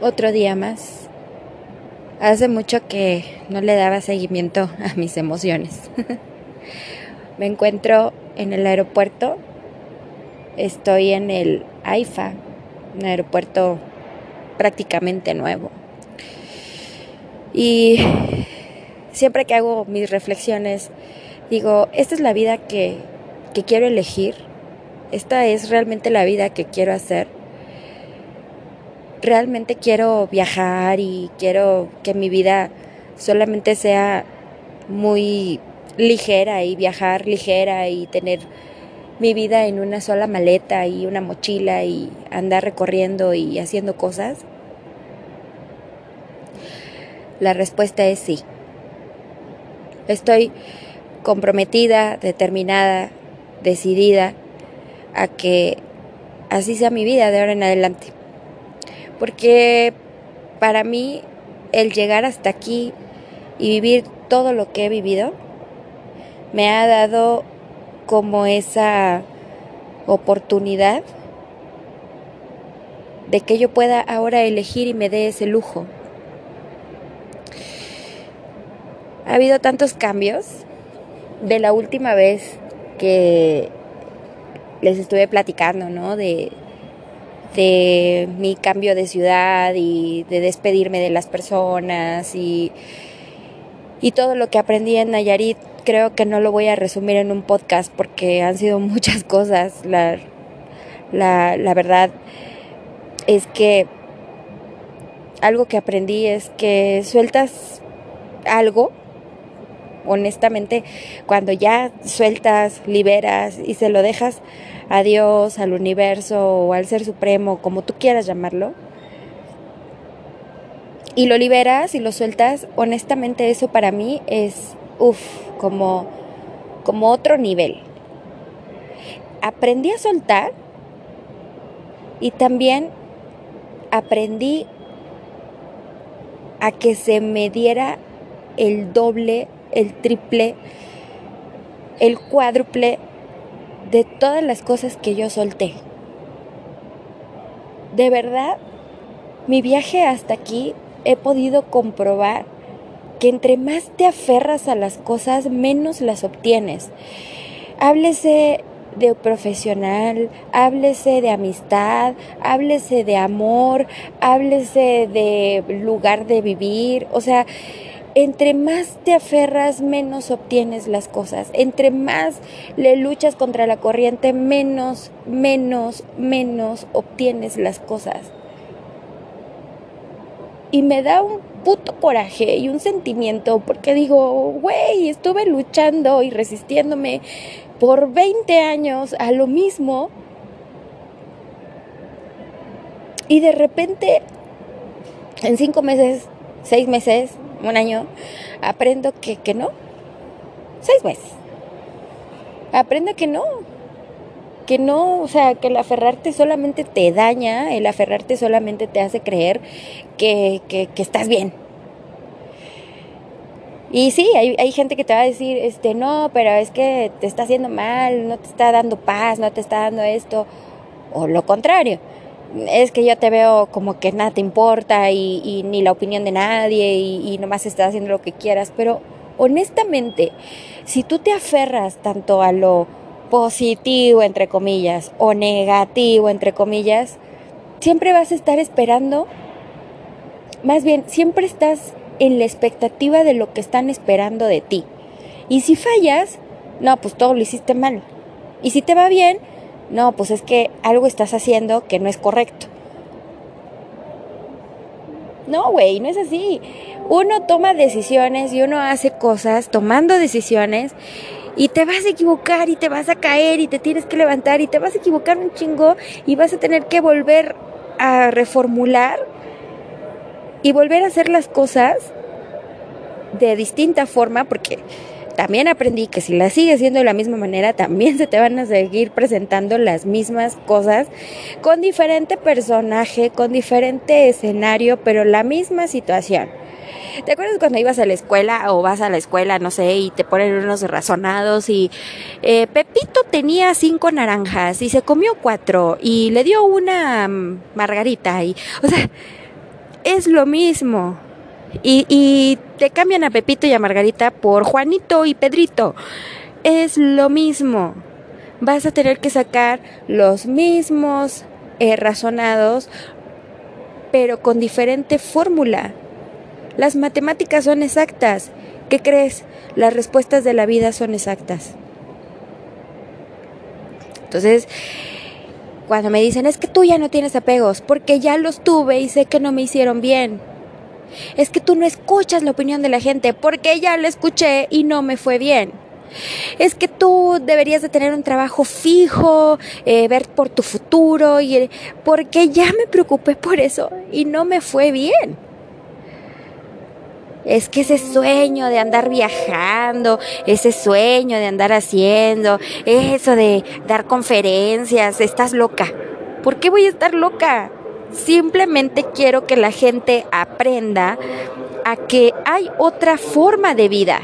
otro día más. Hace mucho que no le daba seguimiento a mis emociones. Me encuentro en el aeropuerto. Estoy en el AIFA, un aeropuerto prácticamente nuevo. Y siempre que hago mis reflexiones, digo, esta es la vida que, que quiero elegir. Esta es realmente la vida que quiero hacer realmente quiero viajar y quiero que mi vida solamente sea muy ligera y viajar ligera y tener mi vida en una sola maleta y una mochila y andar recorriendo y haciendo cosas? La respuesta es sí. Estoy comprometida, determinada, decidida a que así sea mi vida de ahora en adelante porque para mí el llegar hasta aquí y vivir todo lo que he vivido me ha dado como esa oportunidad de que yo pueda ahora elegir y me dé ese lujo. Ha habido tantos cambios de la última vez que les estuve platicando, ¿no? De, de mi cambio de ciudad y de despedirme de las personas y, y todo lo que aprendí en Nayarit creo que no lo voy a resumir en un podcast porque han sido muchas cosas. La, la, la verdad es que algo que aprendí es que sueltas algo honestamente, cuando ya sueltas, liberas y se lo dejas a Dios, al universo o al ser supremo, como tú quieras llamarlo, y lo liberas y lo sueltas, honestamente eso para mí es, uff, como, como otro nivel. Aprendí a soltar y también aprendí a que se me diera el doble el triple, el cuádruple de todas las cosas que yo solté. De verdad, mi viaje hasta aquí he podido comprobar que entre más te aferras a las cosas, menos las obtienes. Háblese de profesional, háblese de amistad, háblese de amor, háblese de lugar de vivir, o sea, entre más te aferras, menos obtienes las cosas. Entre más le luchas contra la corriente, menos, menos, menos obtienes las cosas. Y me da un puto coraje y un sentimiento porque digo, güey, estuve luchando y resistiéndome por 20 años a lo mismo. Y de repente, en cinco meses, seis meses, un año, aprendo que, que no. Seis meses. Aprendo que no. Que no, o sea, que el aferrarte solamente te daña, el aferrarte solamente te hace creer que, que, que estás bien. Y sí, hay, hay, gente que te va a decir, este, no, pero es que te está haciendo mal, no te está dando paz, no te está dando esto, o lo contrario es que yo te veo como que nada te importa y, ni la opinión de nadie y, y nomás estás haciendo lo que quieras, pero honestamente, si tú te aferras tanto a lo positivo, entre comillas, o negativo, entre comillas, siempre vas a estar esperando, más bien, siempre estás en la expectativa de lo que están esperando de ti. Y si fallas, no, pues todo lo hiciste mal. Y si te va bien, no, pues es que algo estás haciendo que no es correcto. No, güey, no es así. Uno toma decisiones y uno hace cosas tomando decisiones y te vas a equivocar y te vas a caer y te tienes que levantar y te vas a equivocar un chingo y vas a tener que volver a reformular y volver a hacer las cosas de distinta forma porque también aprendí que si la sigues haciendo de la misma manera, también se te van a seguir presentando las mismas cosas con diferente personaje, con diferente escenario, pero la misma situación. ¿Te acuerdas cuando ibas a la escuela o vas a la escuela, no sé, y te ponen unos razonados y eh, Pepito tenía cinco naranjas y se comió cuatro y le dio una margarita y, o sea, es lo mismo. Y, y te cambian a Pepito y a Margarita por Juanito y Pedrito. Es lo mismo. Vas a tener que sacar los mismos eh, razonados, pero con diferente fórmula. Las matemáticas son exactas. ¿Qué crees? Las respuestas de la vida son exactas. Entonces, cuando me dicen, es que tú ya no tienes apegos, porque ya los tuve y sé que no me hicieron bien. Es que tú no escuchas la opinión de la gente, porque ya la escuché y no me fue bien. Es que tú deberías de tener un trabajo fijo, eh, ver por tu futuro, y, porque ya me preocupé por eso y no me fue bien. Es que ese sueño de andar viajando, ese sueño de andar haciendo, eso de dar conferencias, estás loca. ¿Por qué voy a estar loca? Simplemente quiero que la gente aprenda a que hay otra forma de vida,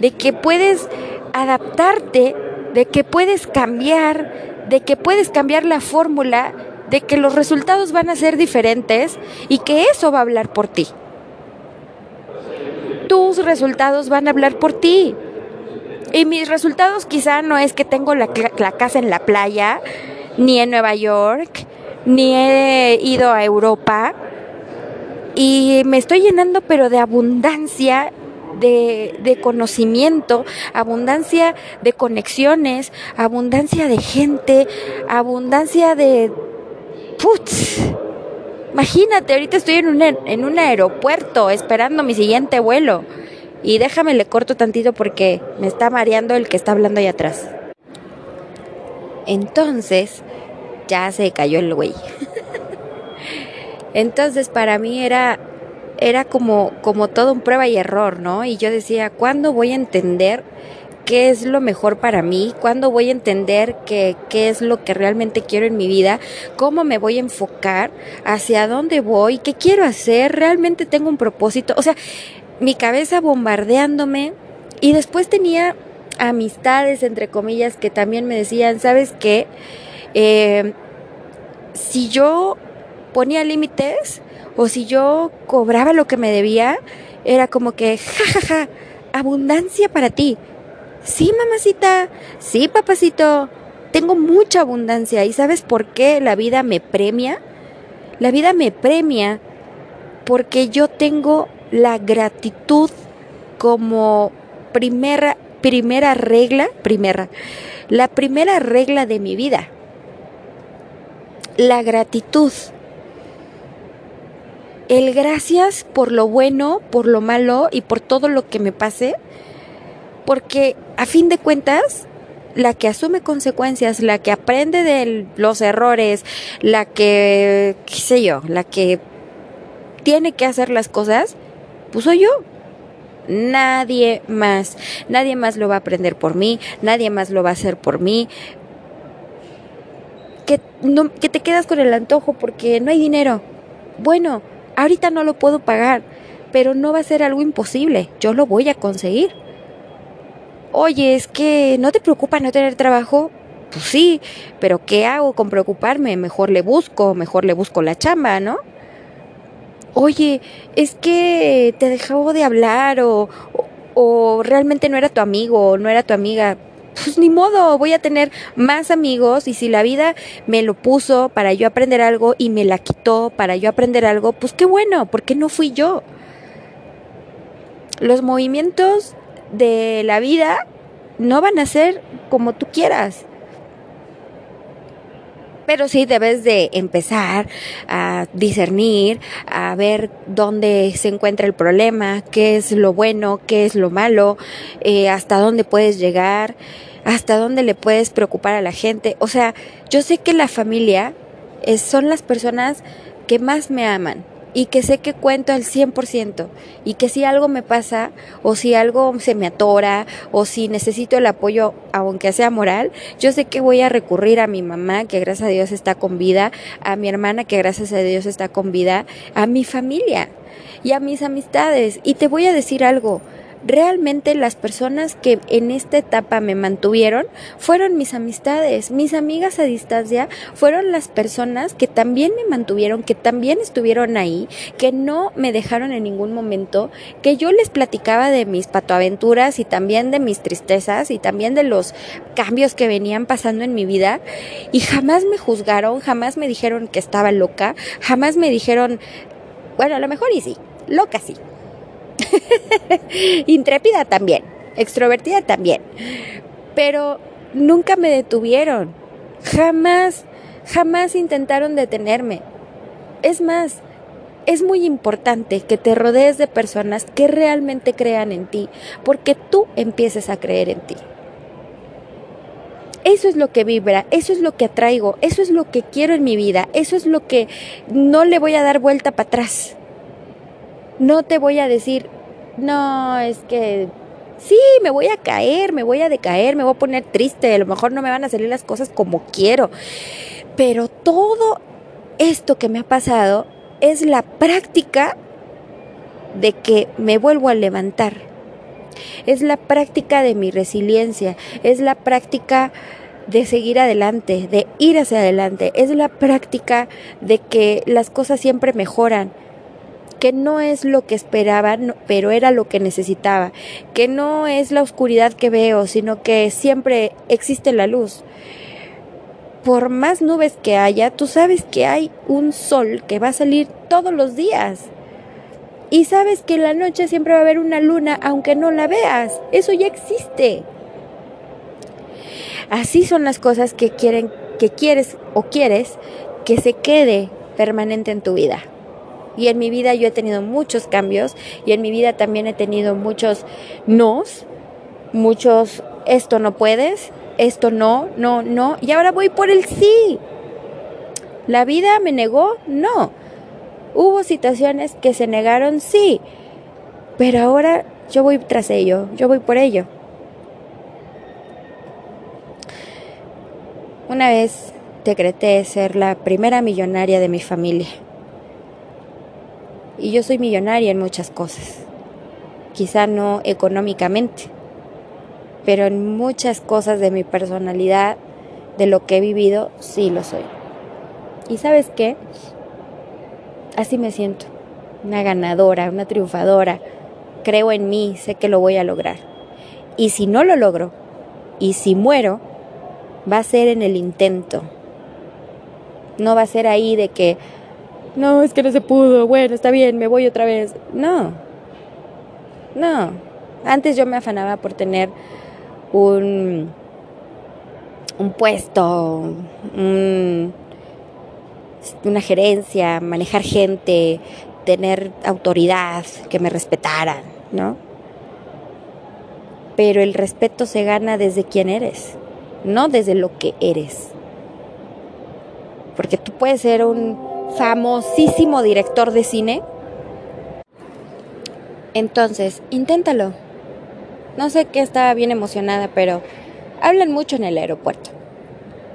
de que puedes adaptarte, de que puedes cambiar, de que puedes cambiar la fórmula, de que los resultados van a ser diferentes y que eso va a hablar por ti tus resultados van a hablar por ti. Y mis resultados quizá no es que tengo la, casa en la playa, ni en Nueva York, ni he ido a Europa. Y me estoy llenando pero de abundancia de, de, conocimiento, abundancia de conexiones, abundancia de gente, abundancia de... Putz, Imagínate, ahorita estoy en un, en un aeropuerto esperando mi siguiente vuelo. Y déjame le corto tantito porque me está mareando el que está hablando ahí atrás. Entonces, ya se cayó el güey. Entonces, para mí era era como como todo un prueba y error, ¿no? Y yo decía, ¿cuándo voy a entender qué es lo mejor para mí, cuándo voy a entender qué, qué es lo que realmente quiero en mi vida, cómo me voy a enfocar, hacia dónde voy, qué quiero hacer, realmente tengo un propósito, o sea, mi cabeza bombardeándome. Y después tenía amistades, entre comillas, que también me decían, ¿sabes qué? Eh, si yo ponía límites o si yo cobraba lo que me debía, era como que, jajaja, ja, ja, abundancia para ti. Sí, mamacita, sí, papacito, tengo mucha abundancia y ¿sabes por qué la vida me premia? La vida me premia porque yo tengo la gratitud como primera primera regla, primera, la primera regla de mi vida. La gratitud. El gracias por lo bueno, por lo malo y por todo lo que me pase porque a fin de cuentas, la que asume consecuencias, la que aprende de los errores, la que, qué sé yo, la que tiene que hacer las cosas, pues soy yo. Nadie más. Nadie más lo va a aprender por mí, nadie más lo va a hacer por mí. Que, te quedas con el antojo porque no hay dinero. Bueno, ahorita no lo puedo pagar, pero no va a ser algo imposible. Yo lo voy a conseguir oye, es que no te preocupa no tener trabajo. Pues sí, pero ¿qué hago con preocuparme? Mejor le busco, mejor le busco la chamba, ¿no? Oye, es que te dejó de hablar o, o, realmente no era tu amigo o no era tu amiga. Pues ni modo, voy a tener más amigos y si la vida me lo puso para yo aprender algo y me la quitó para yo aprender algo, pues qué bueno, porque no fui yo. Los movimientos de la vida no van a ser como tú quieras. Pero sí debes de empezar a discernir, a ver dónde se encuentra el problema, qué es lo bueno, qué es lo malo, eh, hasta dónde puedes llegar, hasta dónde le puedes preocupar a la gente. O sea, yo sé que la familia son las personas que más me aman, y que sé que cuento al 100% y que si algo me pasa o si algo se me atora o si necesito el apoyo aunque sea moral, yo sé que voy a recurrir a mi mamá que gracias a Dios está con vida, a mi hermana que gracias a Dios está con vida, a mi familia y a mis amistades. Y te voy a decir algo, realmente las personas que en esta etapa me mantuvieron fueron mis amistades, mis amigas a distancia fueron las personas que también me mantuvieron, que también estuvieron ahí, que no me dejaron en ningún momento, que yo les platicaba de mis patoaventuras y también de mis tristezas y también de los cambios que venían pasando en mi vida y jamás me juzgaron, jamás me dijeron que estaba loca, jamás me dijeron, bueno, a lo mejor y sí, loca sí. Intrépida también, extrovertida también. Pero nunca me detuvieron. Jamás, jamás intentaron detenerme. Es más, es muy importante que te rodees de personas que realmente crean en ti, porque tú empieces a creer en ti. Eso es lo que vibra, eso es lo que atraigo, eso es lo que quiero en mi vida, eso es lo que no le voy a dar vuelta para atrás. No te voy a decir, no, es que sí, me voy a caer, me voy a decaer, me voy a poner triste, a lo mejor no me van a salir las cosas como quiero. Pero todo esto que me ha pasado es la práctica de que me vuelvo a levantar. Es la práctica de mi resiliencia, es la práctica de seguir adelante, de ir hacia adelante, es la práctica de que las cosas siempre mejoran, que no es lo que esperaba, pero era lo que necesitaba, que no es la oscuridad que veo, sino que siempre existe la luz. Por más nubes que haya, tú sabes que hay un sol que va a salir todos los días. Y sabes que en la noche siempre va a haber una luna aunque no la veas. Eso ya existe. Así son las cosas que quieren que quieres o quieres que se quede permanente en tu vida. Y en mi vida yo he tenido muchos cambios y en mi vida también he tenido muchos nos, muchos esto no puedes, esto no, no, no, y ahora voy por el sí. ¿La vida me negó? No. Hubo situaciones que se negaron, sí, pero ahora yo voy tras ello, yo voy por ello. Una vez decreté ser la primera millonaria de mi familia. Y yo soy millonaria en muchas cosas. Quizá no económicamente, pero en muchas cosas de mi personalidad, de lo que he vivido, sí lo soy. ¿Y sabes qué? Así me siento. Una ganadora, una triunfadora. Creo en mí, sé que lo voy a lograr. Y si no lo logro, y si muero, va a ser en el intento. No va a ser ahí de que no, es que no se pudo, bueno, está bien, me voy otra vez. No, no. Antes yo me afanaba por tener un, un puesto, una gerencia, manejar gente, tener autoridad, que me respetaran, ¿no? Pero el respeto se gana desde quién eres, no desde lo que eres. Porque tú puedes ser un famosísimo director de cine. Entonces, inténtalo. No sé qué estaba bien emocionada, pero hablan mucho en el aeropuerto.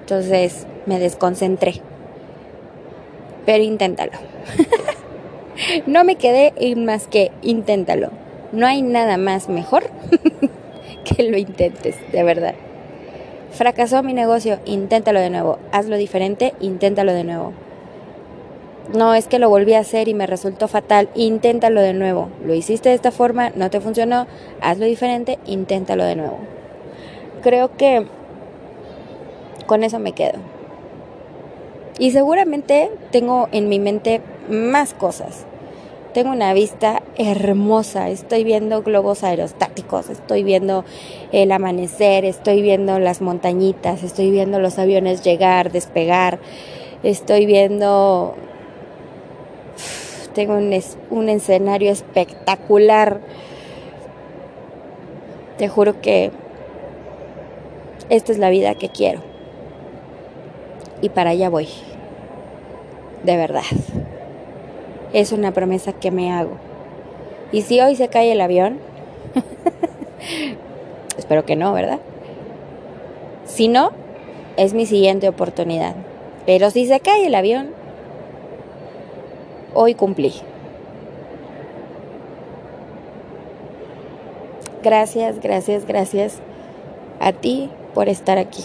Entonces me desconcentré. Pero inténtalo. no me quedé más que inténtalo. No hay nada más mejor que lo intentes, de verdad. Fracasó mi negocio, inténtalo de nuevo. Hazlo diferente, inténtalo de nuevo. No, es que lo volví a hacer y me resultó fatal. Inténtalo de nuevo. Lo hiciste de esta forma, no te funcionó, hazlo diferente, inténtalo de nuevo. Creo que con eso me quedo. Y seguramente tengo en mi mente más cosas. Tengo una vista hermosa, estoy viendo globos aerostáticos, estoy viendo el amanecer, estoy viendo las montañitas, estoy viendo los aviones llegar, despegar, estoy viendo tengo un, escenario espectacular. Te juro que esta es la vida que quiero. Y para allá voy. De verdad. Es una promesa que me hago. Y si hoy se cae el avión, espero que no, ¿verdad? Si no, es mi siguiente oportunidad. Pero si se cae el avión, hoy cumplí. Gracias, gracias, gracias a ti por estar aquí.